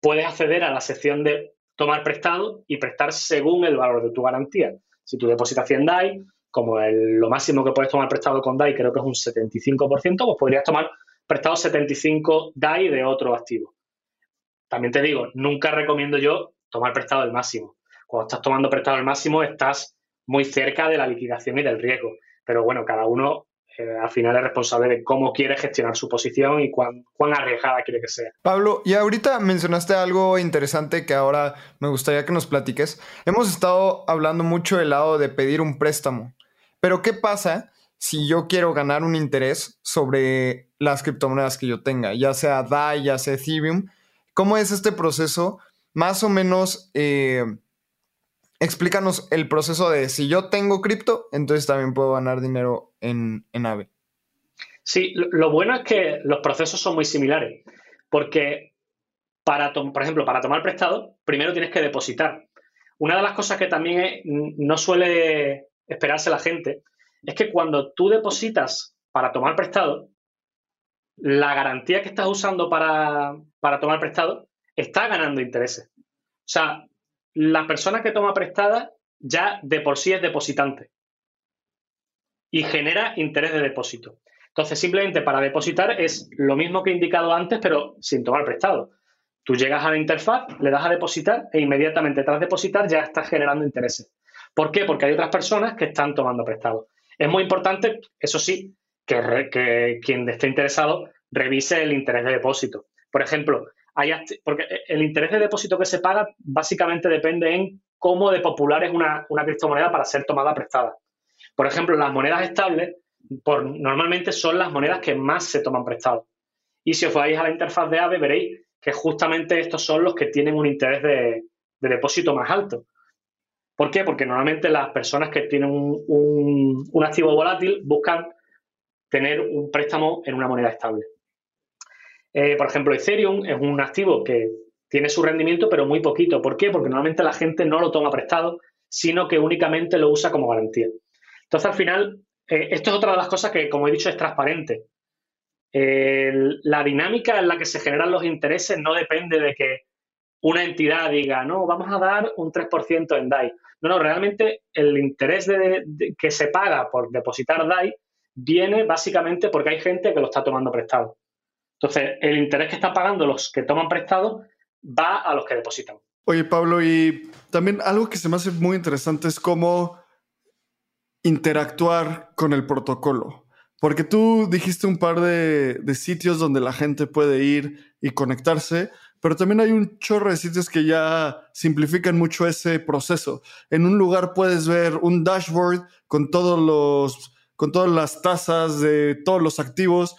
puedes acceder a la sección de tomar prestado y prestar según el valor de tu garantía. Si tú depositas 100 DAI, como lo máximo que puedes tomar prestado con DAI creo que es un 75%, pues podrías tomar prestado 75 DAI de otro activo. También te digo, nunca recomiendo yo tomar prestado el máximo. Cuando estás tomando prestado el máximo, estás muy cerca de la liquidación y del riesgo. Pero bueno, cada uno al final es responsable de cómo quiere gestionar su posición y cuán, cuán arriesgada quiere que sea. Pablo, y ahorita mencionaste algo interesante que ahora me gustaría que nos platiques. Hemos estado hablando mucho del lado de pedir un préstamo, pero ¿qué pasa si yo quiero ganar un interés sobre las criptomonedas que yo tenga, ya sea DAI, ya sea Ethereum? ¿Cómo es este proceso? Más o menos... Eh, explícanos el proceso de si yo tengo cripto, entonces también puedo ganar dinero en, en AVE. Sí, lo bueno es que los procesos son muy similares, porque para, por ejemplo, para tomar prestado, primero tienes que depositar. Una de las cosas que también no suele esperarse la gente es que cuando tú depositas para tomar prestado, la garantía que estás usando para, para tomar prestado está ganando intereses. O sea, la persona que toma prestada ya de por sí es depositante y genera interés de depósito. Entonces, simplemente para depositar es lo mismo que he indicado antes, pero sin tomar prestado. Tú llegas a la interfaz, le das a depositar e inmediatamente tras depositar ya estás generando intereses. ¿Por qué? Porque hay otras personas que están tomando prestado. Es muy importante, eso sí, que, que quien esté interesado revise el interés de depósito. Por ejemplo, porque el interés de depósito que se paga básicamente depende en cómo de popular es una, criptomoneda para ser tomada prestada. Por ejemplo, las monedas estables por, normalmente son las monedas que más se toman prestado. Y si os vais a la interfaz de AVE, veréis que justamente estos son los que tienen un interés de, depósito más alto. ¿Por qué? Porque normalmente las personas que tienen un activo volátil buscan tener un préstamo en una moneda estable. Eh, por ejemplo, Ethereum es un activo que tiene su rendimiento, pero muy poquito. ¿Por qué? Porque normalmente la gente no lo toma prestado, sino que únicamente lo usa como garantía. Entonces, al final, eh, esto es otra de las cosas que, como he dicho, es transparente. la dinámica en la que se generan los intereses no depende de que una entidad diga, no, vamos a dar un 3% en DAI. No, no, realmente el interés que se paga por depositar DAI viene básicamente porque hay gente que lo está tomando prestado. Entonces, el interés que están pagando los que toman prestado va a los que depositan. Oye, Pablo, y también algo que se me hace muy interesante es cómo interactuar con el protocolo? Porque tú dijiste un par de, de, sitios donde la gente puede ir y conectarse, pero también hay un chorro de sitios que ya simplifican mucho ese proceso. En un lugar puedes ver un dashboard con todos los, con todas las tasas de todos los activos.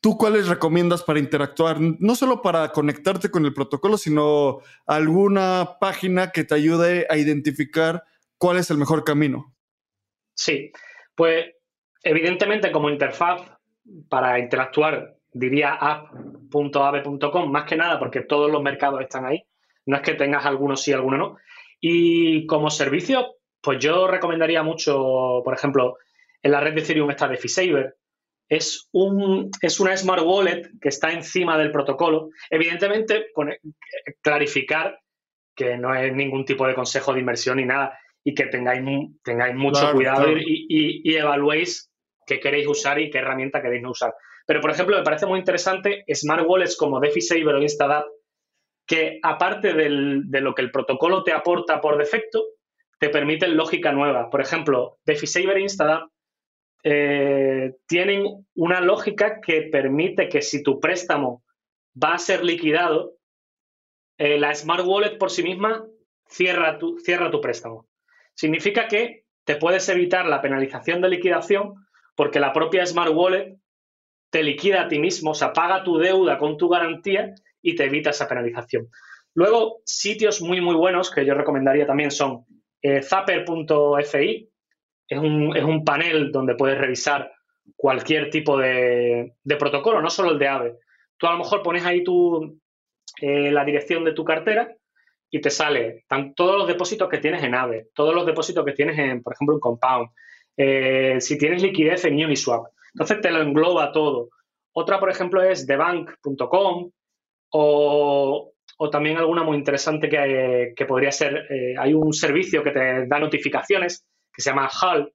¿Tú cuáles recomiendas para interactuar? No solo para conectarte con el protocolo, sino alguna página que te ayude a identificar cuál es el mejor camino. Sí, pues evidentemente como interfaz para interactuar diría app.ave.com, más que nada porque todos los mercados están ahí. No es que tengas algunos sí, algunos no. Y como servicio, pues yo recomendaría mucho, por ejemplo, en la red de Ethereum está DefiSaver. Es, un, es una smart wallet que está encima del protocolo. Evidentemente, clarificar que no es ningún tipo de consejo de inversión ni nada y que tengáis, tengáis mucho cuidado Y, y, evaluéis qué queréis usar y qué herramienta queréis no usar. Pero, por ejemplo, me parece muy interesante smart wallets como DefiSaver o Instadap, que aparte de lo que el protocolo te aporta por defecto, te permiten lógica nueva. Por ejemplo, DefiSaver e Instadap eh, tienen una lógica que permite que si tu préstamo va a ser liquidado, eh, la Smart Wallet por sí misma cierra tu, préstamo. Significa que te puedes evitar la penalización de liquidación porque la propia Smart Wallet te liquida a ti mismo, o sea, paga tu deuda con tu garantía y te evita esa penalización. Luego, sitios muy, muy buenos que yo recomendaría también son eh, zapper.fi, es un, es un, panel donde puedes revisar cualquier tipo de, protocolo, no solo el de AVE. Tú a lo mejor pones ahí tu, eh, la dirección de tu cartera y te sale todos los depósitos que tienes en AVE, todos los depósitos que tienes en, por ejemplo, en Compound, eh, si tienes liquidez en Uniswap. Entonces te lo engloba todo. Otra, por ejemplo, es thebank.com o, o, también alguna muy interesante que, podría ser, eh, hay un servicio que te da notificaciones que se llama HAL,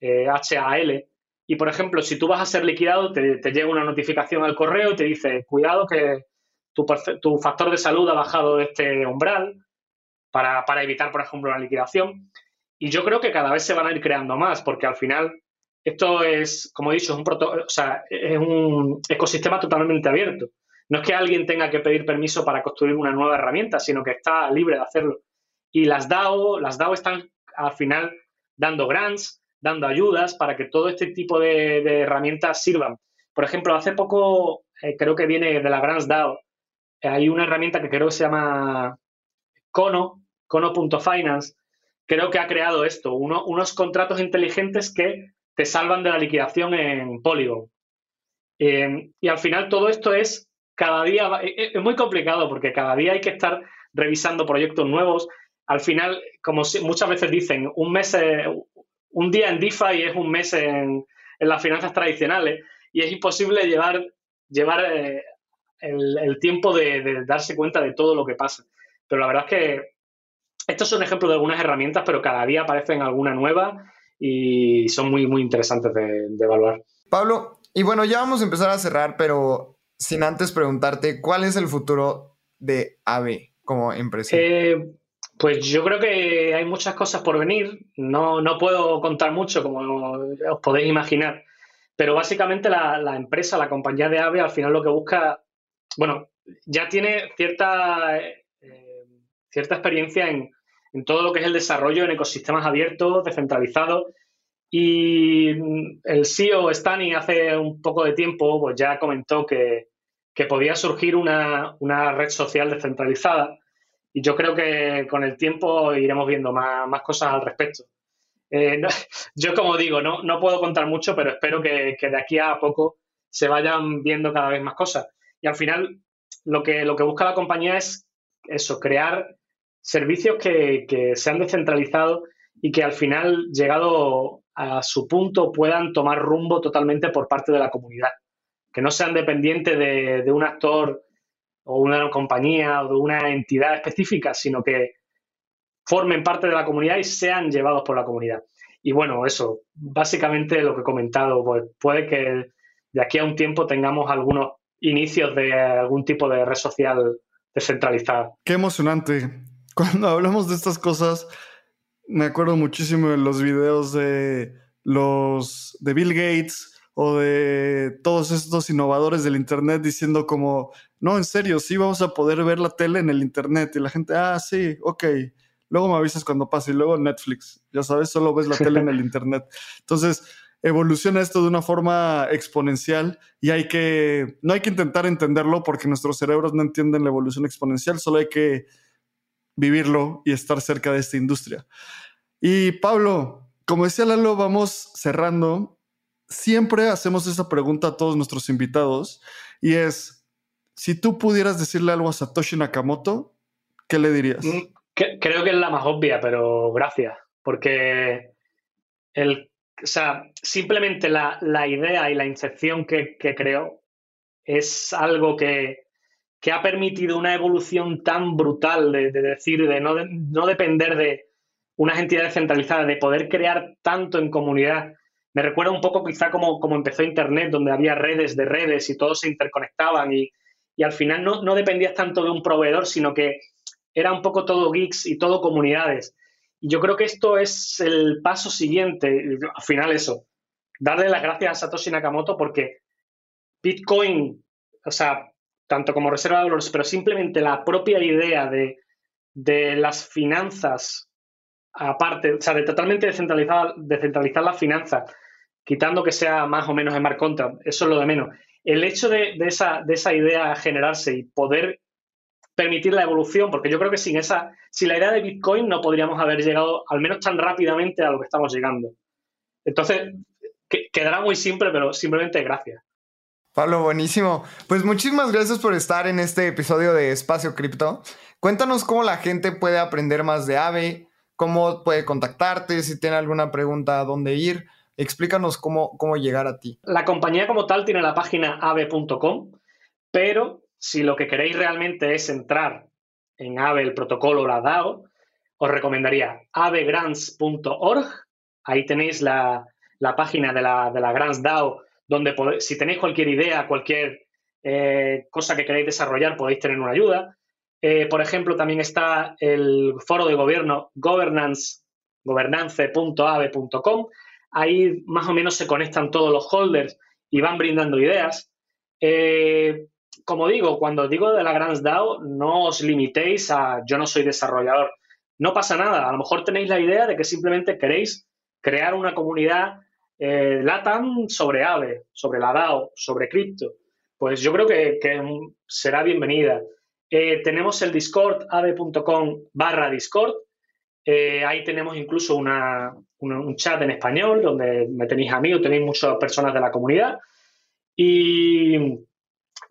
H-A-L, eh, y por ejemplo, si tú vas a ser liquidado, te, llega una notificación al correo y te dice, cuidado que tu, tu factor de salud ha bajado de este umbral para, para evitar, por ejemplo, una liquidación. Y yo creo que cada vez se van a ir creando más, porque al final esto es, como he dicho, es un, o sea, es un ecosistema totalmente abierto. No es que alguien tenga que pedir permiso para construir una nueva herramienta, sino que está libre de hacerlo. Y las DAO, las DAO están al final dando grants, dando ayudas para que todo este tipo de, herramientas sirvan. Por ejemplo, hace poco, eh, creo que viene de la Grants DAO, hay una herramienta que creo que se llama Cono, Cono.finance, creo que ha creado esto, unos contratos inteligentes que te salvan de la liquidación en Polygon. Eh, y al final todo esto es cada día, e, e, es muy complicado porque cada día hay que estar revisando proyectos nuevos. Al final, como muchas veces dicen, un mes, eh, un día en DeFi es un mes en, las finanzas tradicionales y es imposible llevar, llevar eh, el, tiempo de, de, darse cuenta de todo lo que pasa. Pero la verdad es que estos son ejemplos de algunas herramientas, pero cada día aparecen alguna nueva y son muy, muy interesantes de, evaluar. Pablo, y bueno, ya vamos a empezar a cerrar, pero sin antes preguntarte, ¿cuál es el futuro de AVE como empresa? Eh, pues yo creo que hay muchas cosas por venir. No, no puedo contar mucho, como os podéis imaginar. Pero básicamente la, empresa, la compañía de AVE, al final lo que busca, bueno, ya tiene cierta, eh, cierta experiencia en, en todo lo que es el desarrollo en ecosistemas abiertos, descentralizados. Y el CEO Stani hace un poco de tiempo pues ya comentó que, podía surgir una, red social descentralizada y yo creo que con el tiempo iremos viendo más, cosas al respecto. Eh, yo como digo, no, no puedo contar mucho, pero espero que, de aquí a poco se vayan viendo cada vez más cosas. Y al final lo que, lo que busca la compañía es eso, crear servicios que, que sean descentralizados y que al final, llegado a su punto, puedan tomar rumbo totalmente por parte de la comunidad. Que no sean dependientes de, un actor o una compañía o de una entidad específica, sino que formen parte de la comunidad y sean llevados por la comunidad. Y bueno, eso, básicamente lo que he comentado, pues puede que de aquí a un tiempo tengamos algunos inicios de algún tipo de red social descentralizada. Qué emocionante cuando hablamos de estas cosas, me acuerdo muchísimo de los videos de los de Bill Gates o de todos estos innovadores del Internet diciendo como, no, en serio, sí vamos a poder ver la tele en el Internet. Y la gente, ah, sí, ok. Luego me avisas cuando pase y luego Netflix. Ya sabes, solo ves la tele en el Internet. Entonces, evoluciona esto de una forma exponencial y hay que, no hay que intentar entenderlo porque nuestros cerebros no entienden la evolución exponencial, solo hay que vivirlo y estar cerca de esta industria. Y Pablo, como decía Lalo, vamos cerrando siempre hacemos esa pregunta a todos nuestros invitados y es, si tú pudieras decirle algo a Satoshi Nakamoto, ¿qué le dirías? Mm, creo que es la más obvia, pero gracias, porque el, o sea, simplemente la, idea y la incepción que, que creó es algo que, ha permitido una evolución tan brutal de, decir, de no, de no depender de unas entidades centralizadas, de poder crear tanto en comunidad me recuerda un poco quizá como, como empezó Internet, donde había redes de redes y todos se interconectaban y, al final no, no, dependías tanto de un proveedor, sino que era un poco todo geeks y todo comunidades. Y yo creo que esto es el paso siguiente, al final eso, darle las gracias a Satoshi Nakamoto porque Bitcoin, o sea, tanto como reserva de valores, pero simplemente la propia idea de, de las finanzas aparte, o sea, de totalmente descentralizar, descentralizar las finanzas quitando que sea más o menos en smart contract, eso es lo de menos. El hecho de, esa, de esa idea generarse y poder permitir la evolución, porque yo creo que sin esa, sin la idea de Bitcoin no podríamos haber llegado al menos tan rápidamente a lo que estamos llegando. Entonces, quedará muy simple, pero simplemente gracias. Pablo, buenísimo. Pues muchísimas gracias por estar en este episodio de Espacio Cripto. Cuéntanos cómo la gente puede aprender más de AVE, cómo puede contactarte, si tiene alguna pregunta, a dónde ir. Explícanos cómo, cómo llegar a ti. La compañía como tal tiene la página ave.com, pero si lo que queréis realmente es entrar en Ave, el protocolo, la DAO, os recomendaría avegrants.org. Ahí tenéis la, página de la, de la Grants DAO, donde si tenéis cualquier idea, cualquier eh, cosa que queréis desarrollar, podéis tener una ayuda. Eh, por ejemplo, también está el foro de gobierno governance, Ahí más o menos se conectan todos los holders y van brindando ideas. Eh, como digo, cuando digo de la Grants DAO, no os limitéis a yo no soy desarrollador. No pasa nada. A lo mejor tenéis la idea de que simplemente queréis crear una comunidad eh, LATAM sobre AVE, sobre la DAO, sobre cripto. Pues yo creo que, será bienvenida. Eh, tenemos el Discord, ave.com barra Discord, eh, ahí tenemos incluso un chat en español donde me tenéis amigos, tenéis muchas personas de la comunidad. Y,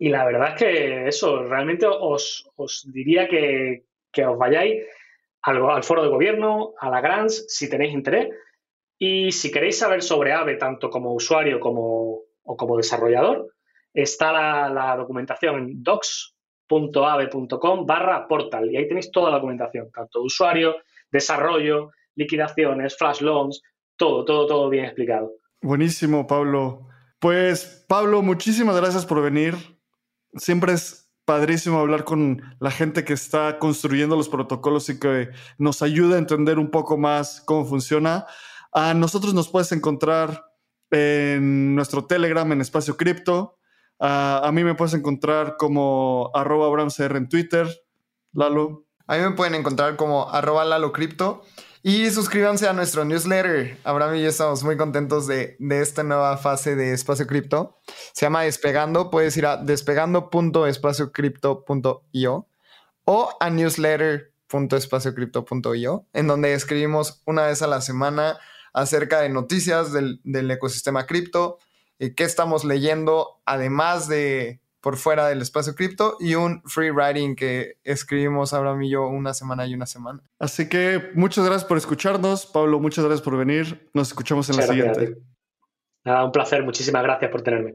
la verdad es que eso, realmente os, diría que, os vayáis al, foro de gobierno, a la Grants, si tenéis interés. Y si queréis saber sobre AVE, tanto como usuario como, o como desarrollador, está la, documentación en docs.ave.com barra portal. Y ahí tenéis toda la documentación, tanto usuario, desarrollo, liquidaciones, flash loans, todo, todo, todo bien explicado. Buenísimo, Pablo. Pues, Pablo, muchísimas gracias por venir. Siempre es padrísimo hablar con la gente que está construyendo los protocolos y que nos ayuda a entender un poco más cómo funciona. A nosotros nos puedes encontrar en nuestro Telegram en Espacio Cripto. A, mí me puedes encontrar como arroba abramcr en Twitter. Lalo. A mí me pueden encontrar como arroba lalocrypto. Y suscríbanse a nuestro newsletter. Abraham y yo estamos muy contentos de, esta nueva fase de Espacio Cripto. Se llama Despegando. Puedes ir a despegando.espaciocrypto.io o a newsletter.espaciocrypto.io, en donde escribimos una vez a la semana acerca de noticias del, del ecosistema cripto, y qué estamos leyendo, además de por fuera del espacio cripto y un free writing que escribimos Abraham y yo una semana y una semana. Así que muchas gracias por escucharnos. Pablo, muchas gracias por venir. Nos escuchamos en la siguiente. un placer. Muchísimas gracias por tenerme.